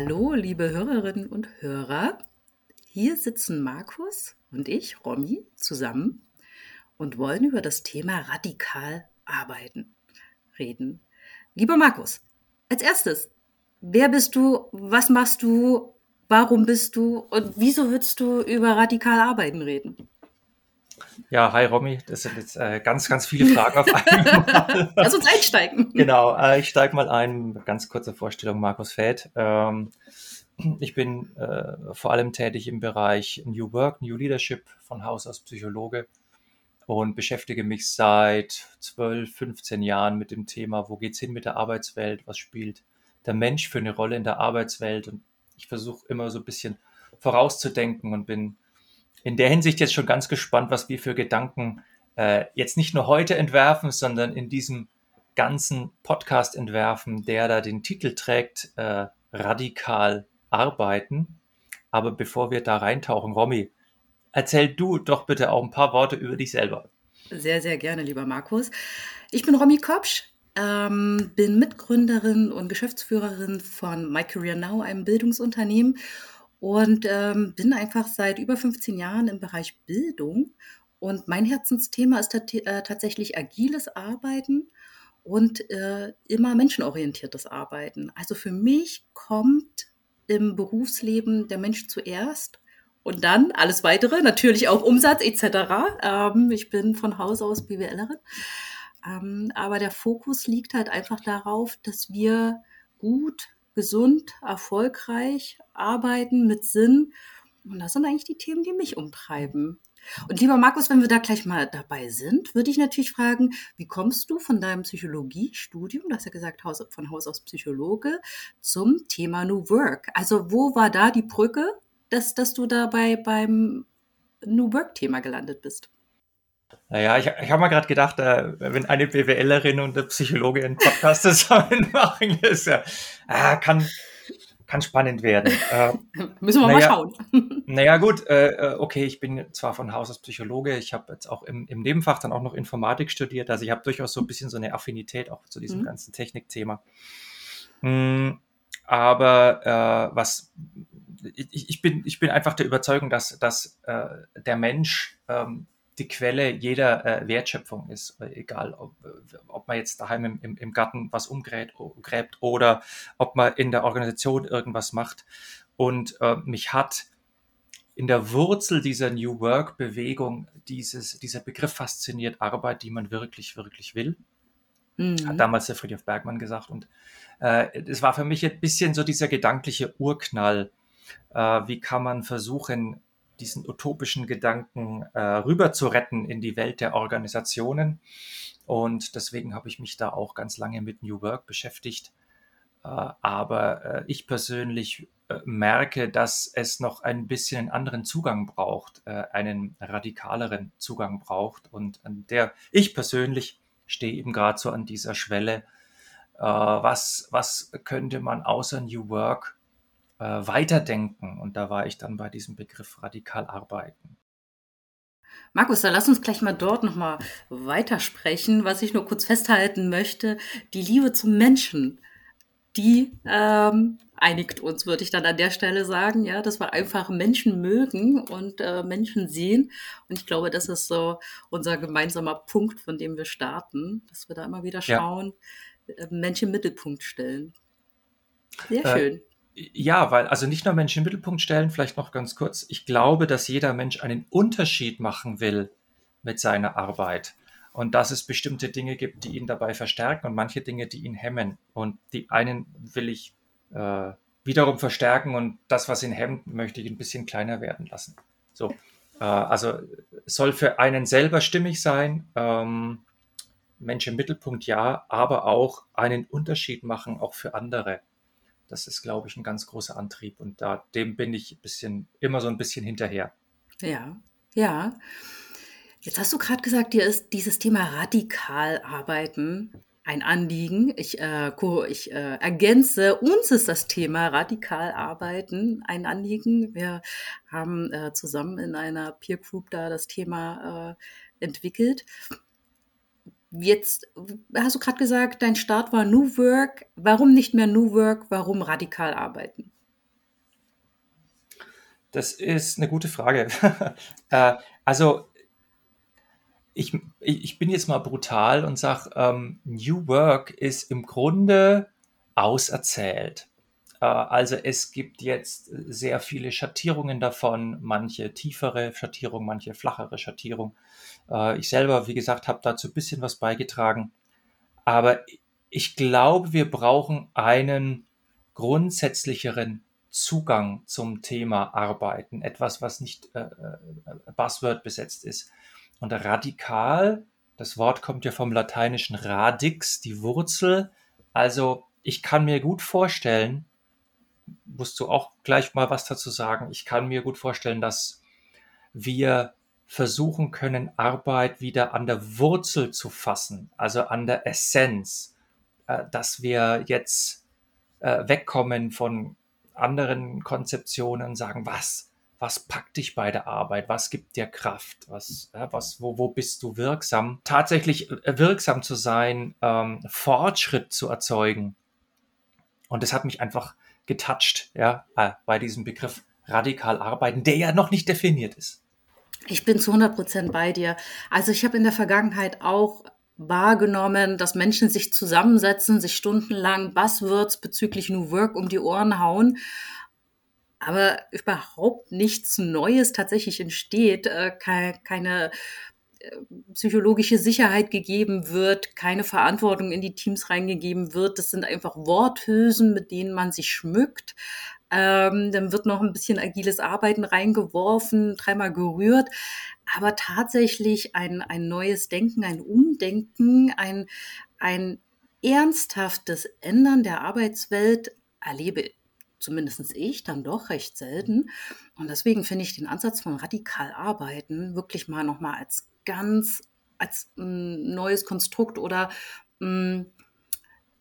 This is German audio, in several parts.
Hallo, liebe Hörerinnen und Hörer. Hier sitzen Markus und ich, Romy, zusammen und wollen über das Thema radikal arbeiten reden. Lieber Markus, als erstes, wer bist du, was machst du, warum bist du und wieso würdest du über radikal arbeiten reden? Ja, hi Romy, das sind jetzt äh, ganz, ganz viele Fragen auf einmal. Lass uns einsteigen. Genau, äh, ich steige mal ein. Ganz kurze Vorstellung, Markus Fäth. Ähm, ich bin äh, vor allem tätig im Bereich New Work, New Leadership, von Haus aus Psychologe und beschäftige mich seit 12, 15 Jahren mit dem Thema, wo geht's hin mit der Arbeitswelt, was spielt der Mensch für eine Rolle in der Arbeitswelt und ich versuche immer so ein bisschen vorauszudenken und bin in der Hinsicht jetzt schon ganz gespannt, was wir für Gedanken äh, jetzt nicht nur heute entwerfen, sondern in diesem ganzen Podcast entwerfen, der da den Titel trägt, äh, radikal arbeiten. Aber bevor wir da reintauchen, Romy, erzähl du doch bitte auch ein paar Worte über dich selber. Sehr, sehr gerne, lieber Markus. Ich bin Romy Kopsch, ähm, bin Mitgründerin und Geschäftsführerin von My Career Now, einem Bildungsunternehmen und ähm, bin einfach seit über 15 Jahren im Bereich Bildung. Und mein Herzensthema ist äh, tatsächlich agiles Arbeiten und äh, immer menschenorientiertes Arbeiten. Also für mich kommt im Berufsleben der Mensch zuerst und dann alles weitere, natürlich auch Umsatz etc. Ähm, ich bin von Haus aus BWLerin. Ähm, aber der Fokus liegt halt einfach darauf, dass wir gut gesund, erfolgreich arbeiten mit Sinn. Und das sind eigentlich die Themen, die mich umtreiben. Und lieber Markus, wenn wir da gleich mal dabei sind, würde ich natürlich fragen, wie kommst du von deinem Psychologiestudium, du hast ja gesagt, von Haus aus Psychologe, zum Thema New Work? Also wo war da die Brücke, dass, dass du dabei beim New Work-Thema gelandet bist? Naja, ich, ich habe mal gerade gedacht, äh, wenn eine BWLerin und eine Psychologe einen Podcast zusammen machen, ist ja, äh, kann, kann spannend werden. Äh, Müssen wir naja, mal schauen. Naja, gut, äh, äh, okay, ich bin zwar von Haus aus Psychologe, ich habe jetzt auch im, im Nebenfach dann auch noch Informatik studiert, also ich habe durchaus so ein bisschen so eine Affinität auch zu diesem mhm. ganzen Technikthema. Mhm, aber äh, was ich, ich, bin, ich bin einfach der Überzeugung, dass, dass äh, der Mensch ähm, die Quelle jeder äh, Wertschöpfung ist, äh, egal ob, äh, ob man jetzt daheim im, im, im Garten was umgräbt oder ob man in der Organisation irgendwas macht. Und äh, mich hat in der Wurzel dieser New Work-Bewegung dieses, dieser Begriff fasziniert, Arbeit, die man wirklich, wirklich will. Mhm. Hat damals der Friedhof Bergmann gesagt. Und äh, es war für mich ein bisschen so dieser gedankliche Urknall. Äh, wie kann man versuchen, diesen utopischen Gedanken äh, rüber zu retten in die Welt der Organisationen. Und deswegen habe ich mich da auch ganz lange mit New Work beschäftigt. Äh, aber äh, ich persönlich äh, merke, dass es noch ein bisschen einen anderen Zugang braucht, äh, einen radikaleren Zugang braucht. Und an der ich persönlich stehe eben gerade so an dieser Schwelle. Äh, was, was könnte man außer New Work äh, weiterdenken. Und da war ich dann bei diesem Begriff radikal arbeiten. Markus, dann lass uns gleich mal dort nochmal weitersprechen. Was ich nur kurz festhalten möchte, die Liebe zum Menschen, die ähm, einigt uns, würde ich dann an der Stelle sagen, ja, dass wir einfach Menschen mögen und äh, Menschen sehen. Und ich glaube, das ist so unser gemeinsamer Punkt, von dem wir starten, dass wir da immer wieder schauen, ja. äh, Menschen im Mittelpunkt stellen. Sehr äh, schön. Ja, weil, also nicht nur Menschen im Mittelpunkt stellen, vielleicht noch ganz kurz. Ich glaube, dass jeder Mensch einen Unterschied machen will mit seiner Arbeit. Und dass es bestimmte Dinge gibt, die ihn dabei verstärken und manche Dinge, die ihn hemmen. Und die einen will ich äh, wiederum verstärken und das, was ihn hemmt, möchte ich ein bisschen kleiner werden lassen. So. Äh, also soll für einen selber stimmig sein. Ähm, Mensch im Mittelpunkt ja, aber auch einen Unterschied machen, auch für andere. Das ist, glaube ich, ein ganz großer Antrieb und da dem bin ich bisschen, immer so ein bisschen hinterher. Ja, ja. Jetzt hast du gerade gesagt, dir ist dieses Thema radikal arbeiten ein Anliegen. Ich, äh, ich äh, ergänze, uns ist das Thema radikal arbeiten ein Anliegen. Wir haben äh, zusammen in einer Peer Group da das Thema äh, entwickelt. Jetzt hast du gerade gesagt, dein Start war New Work. Warum nicht mehr New Work? Warum radikal arbeiten? Das ist eine gute Frage. äh, also ich, ich bin jetzt mal brutal und sage, ähm, New Work ist im Grunde auserzählt. Äh, also es gibt jetzt sehr viele Schattierungen davon, manche tiefere Schattierung, manche flachere Schattierung. Äh, ich selber, wie gesagt, habe dazu ein bisschen was beigetragen. Aber ich glaube, wir brauchen einen grundsätzlicheren Zugang zum Thema Arbeiten. Etwas, was nicht äh, äh Buzzword besetzt ist. Und radikal, das Wort kommt ja vom lateinischen radix, die Wurzel. Also ich kann mir gut vorstellen, musst du auch gleich mal was dazu sagen, ich kann mir gut vorstellen, dass wir versuchen können, Arbeit wieder an der Wurzel zu fassen, also an der Essenz, äh, dass wir jetzt äh, wegkommen von anderen Konzeptionen und sagen, was was packt dich bei der Arbeit, was gibt dir Kraft, was, was, wo, wo bist du wirksam, tatsächlich äh, wirksam zu sein, ähm, Fortschritt zu erzeugen. Und das hat mich einfach getoucht, ja, bei diesem Begriff radikal arbeiten, der ja noch nicht definiert ist. Ich bin zu 100 Prozent bei dir. Also ich habe in der Vergangenheit auch wahrgenommen, dass Menschen sich zusammensetzen, sich stundenlang Buzzwords bezüglich New Work um die Ohren hauen aber überhaupt nichts Neues tatsächlich entsteht, äh, keine äh, psychologische Sicherheit gegeben wird, keine Verantwortung in die Teams reingegeben wird. Das sind einfach Worthülsen, mit denen man sich schmückt. Ähm, dann wird noch ein bisschen agiles Arbeiten reingeworfen, dreimal gerührt. Aber tatsächlich ein, ein neues Denken, ein Umdenken, ein, ein ernsthaftes Ändern der Arbeitswelt erlebe zumindest ich, dann doch recht selten. Und deswegen finde ich den Ansatz von radikal arbeiten wirklich mal nochmal als ganz, als ein neues Konstrukt oder mh,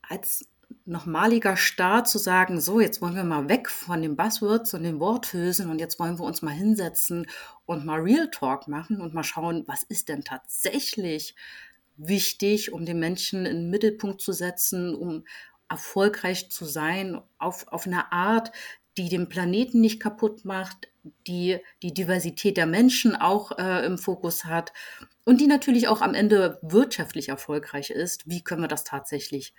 als nochmaliger Start zu sagen, so, jetzt wollen wir mal weg von den Buzzwords und den Worthülsen und jetzt wollen wir uns mal hinsetzen und mal Real Talk machen und mal schauen, was ist denn tatsächlich wichtig, um den Menschen in den Mittelpunkt zu setzen, um, erfolgreich zu sein auf, auf eine Art, die den Planeten nicht kaputt macht, die die Diversität der Menschen auch äh, im Fokus hat und die natürlich auch am Ende wirtschaftlich erfolgreich ist. Wie können wir das tatsächlich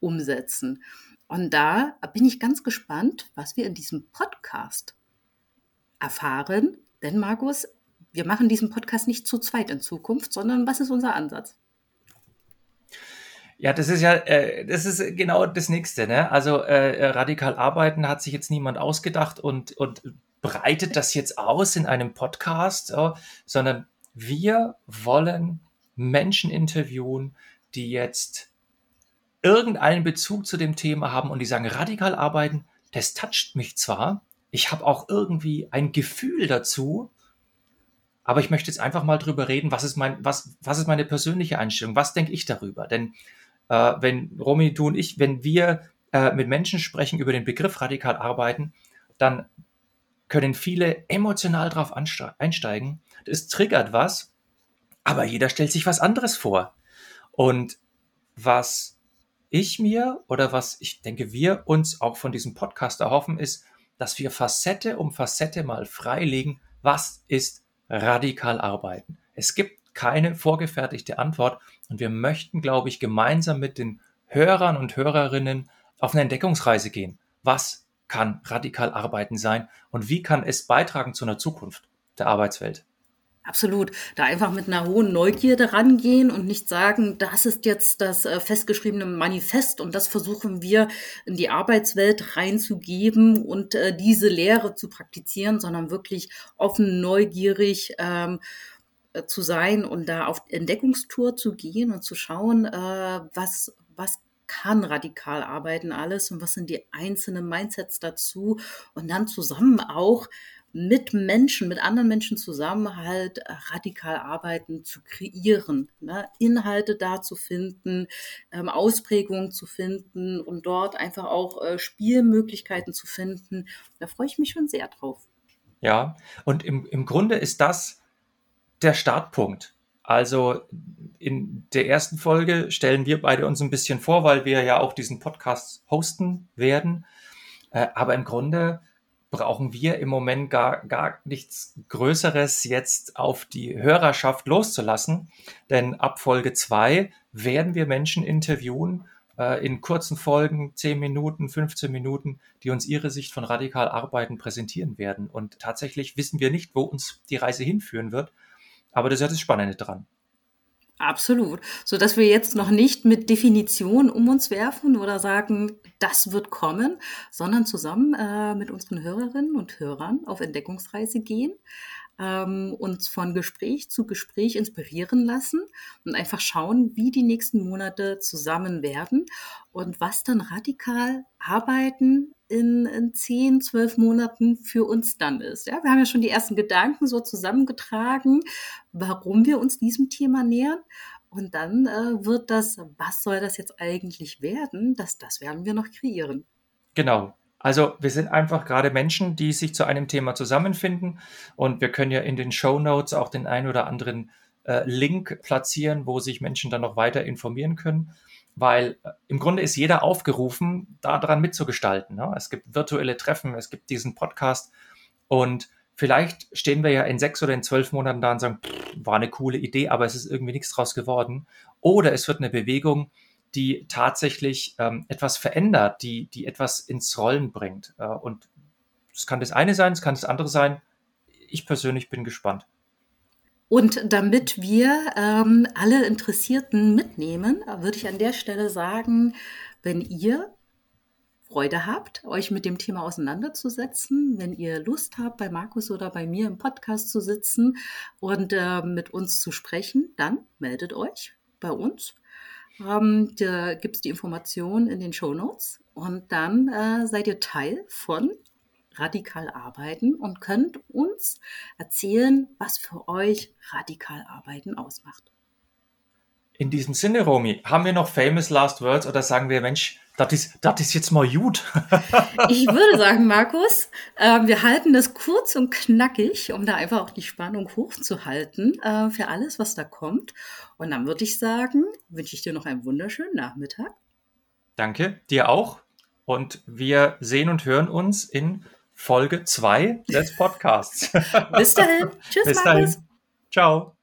umsetzen? Und da bin ich ganz gespannt, was wir in diesem Podcast erfahren. Denn Markus, wir machen diesen Podcast nicht zu zweit in Zukunft, sondern was ist unser Ansatz? Ja, das ist ja, äh, das ist genau das Nächste. Ne? Also äh, äh, radikal arbeiten hat sich jetzt niemand ausgedacht und, und breitet das jetzt aus in einem Podcast, ja, sondern wir wollen Menschen interviewen, die jetzt irgendeinen Bezug zu dem Thema haben und die sagen, radikal arbeiten, das toucht mich zwar, ich habe auch irgendwie ein Gefühl dazu, aber ich möchte jetzt einfach mal drüber reden, was ist mein, was, was ist meine persönliche Einstellung, was denke ich darüber? Denn äh, wenn Romy, du und ich, wenn wir äh, mit Menschen sprechen über den Begriff radikal arbeiten, dann können viele emotional drauf einsteigen. Das triggert was, aber jeder stellt sich was anderes vor. Und was ich mir oder was ich denke, wir uns auch von diesem Podcast erhoffen, ist, dass wir Facette um Facette mal freilegen, was ist radikal arbeiten. Es gibt keine vorgefertigte Antwort. Und wir möchten, glaube ich, gemeinsam mit den Hörern und Hörerinnen auf eine Entdeckungsreise gehen. Was kann radikal arbeiten sein und wie kann es beitragen zu einer Zukunft der Arbeitswelt? Absolut. Da einfach mit einer hohen Neugierde rangehen und nicht sagen, das ist jetzt das äh, festgeschriebene Manifest und das versuchen wir in die Arbeitswelt reinzugeben und äh, diese Lehre zu praktizieren, sondern wirklich offen, neugierig ähm, äh, zu sein und da auf Entdeckungstour zu gehen und zu schauen, äh, was, was kann radikal arbeiten alles und was sind die einzelnen Mindsets dazu und dann zusammen auch mit Menschen, mit anderen Menschen zusammen halt äh, radikal arbeiten zu kreieren, ne? Inhalte da zu finden, ähm, Ausprägungen zu finden und dort einfach auch äh, Spielmöglichkeiten zu finden. Da freue ich mich schon sehr drauf. Ja, und im, im Grunde ist das der Startpunkt. Also in der ersten Folge stellen wir beide uns ein bisschen vor, weil wir ja auch diesen Podcast hosten werden. Äh, aber im Grunde brauchen wir im Moment gar, gar nichts Größeres jetzt auf die Hörerschaft loszulassen. Denn ab Folge 2 werden wir Menschen interviewen äh, in kurzen Folgen, 10 Minuten, 15 Minuten, die uns ihre Sicht von radikal Arbeiten präsentieren werden. Und tatsächlich wissen wir nicht, wo uns die Reise hinführen wird. Aber das ist ja das Spannende dran. Absolut. So dass wir jetzt noch nicht mit Definition um uns werfen oder sagen, das wird kommen, sondern zusammen äh, mit unseren Hörerinnen und Hörern auf Entdeckungsreise gehen, ähm, uns von Gespräch zu Gespräch inspirieren lassen und einfach schauen, wie die nächsten Monate zusammen werden und was dann radikal arbeiten in, in 10, 12 Monaten für uns dann ist. Ja, wir haben ja schon die ersten Gedanken so zusammengetragen, warum wir uns diesem Thema nähern. Und dann äh, wird das, was soll das jetzt eigentlich werden, das, das werden wir noch kreieren. Genau. Also wir sind einfach gerade Menschen, die sich zu einem Thema zusammenfinden und wir können ja in den Show Notes auch den ein oder anderen äh, Link platzieren, wo sich Menschen dann noch weiter informieren können weil äh, im Grunde ist jeder aufgerufen, daran mitzugestalten. Ne? Es gibt virtuelle Treffen, es gibt diesen Podcast und vielleicht stehen wir ja in sechs oder in zwölf Monaten da und sagen, pff, war eine coole Idee, aber es ist irgendwie nichts draus geworden. Oder es wird eine Bewegung, die tatsächlich ähm, etwas verändert, die, die etwas ins Rollen bringt. Äh, und es kann das eine sein, es kann das andere sein. Ich persönlich bin gespannt. Und damit wir ähm, alle Interessierten mitnehmen, würde ich an der Stelle sagen, wenn ihr Freude habt, euch mit dem Thema auseinanderzusetzen, wenn ihr Lust habt, bei Markus oder bei mir im Podcast zu sitzen und äh, mit uns zu sprechen, dann meldet euch bei uns. Ähm, da gibt es die Informationen in den Show Notes und dann äh, seid ihr Teil von radikal arbeiten und könnt uns erzählen, was für euch radikal arbeiten ausmacht. In diesem Sinne, Romy, haben wir noch famous last words oder sagen wir, Mensch, das ist, das ist jetzt mal gut? ich würde sagen, Markus, äh, wir halten das kurz und knackig, um da einfach auch die Spannung hochzuhalten äh, für alles, was da kommt. Und dann würde ich sagen, wünsche ich dir noch einen wunderschönen Nachmittag. Danke, dir auch. Und wir sehen und hören uns in Folge 2 des Podcasts. Bis dahin. Tschüss, Bis dahin. Ciao.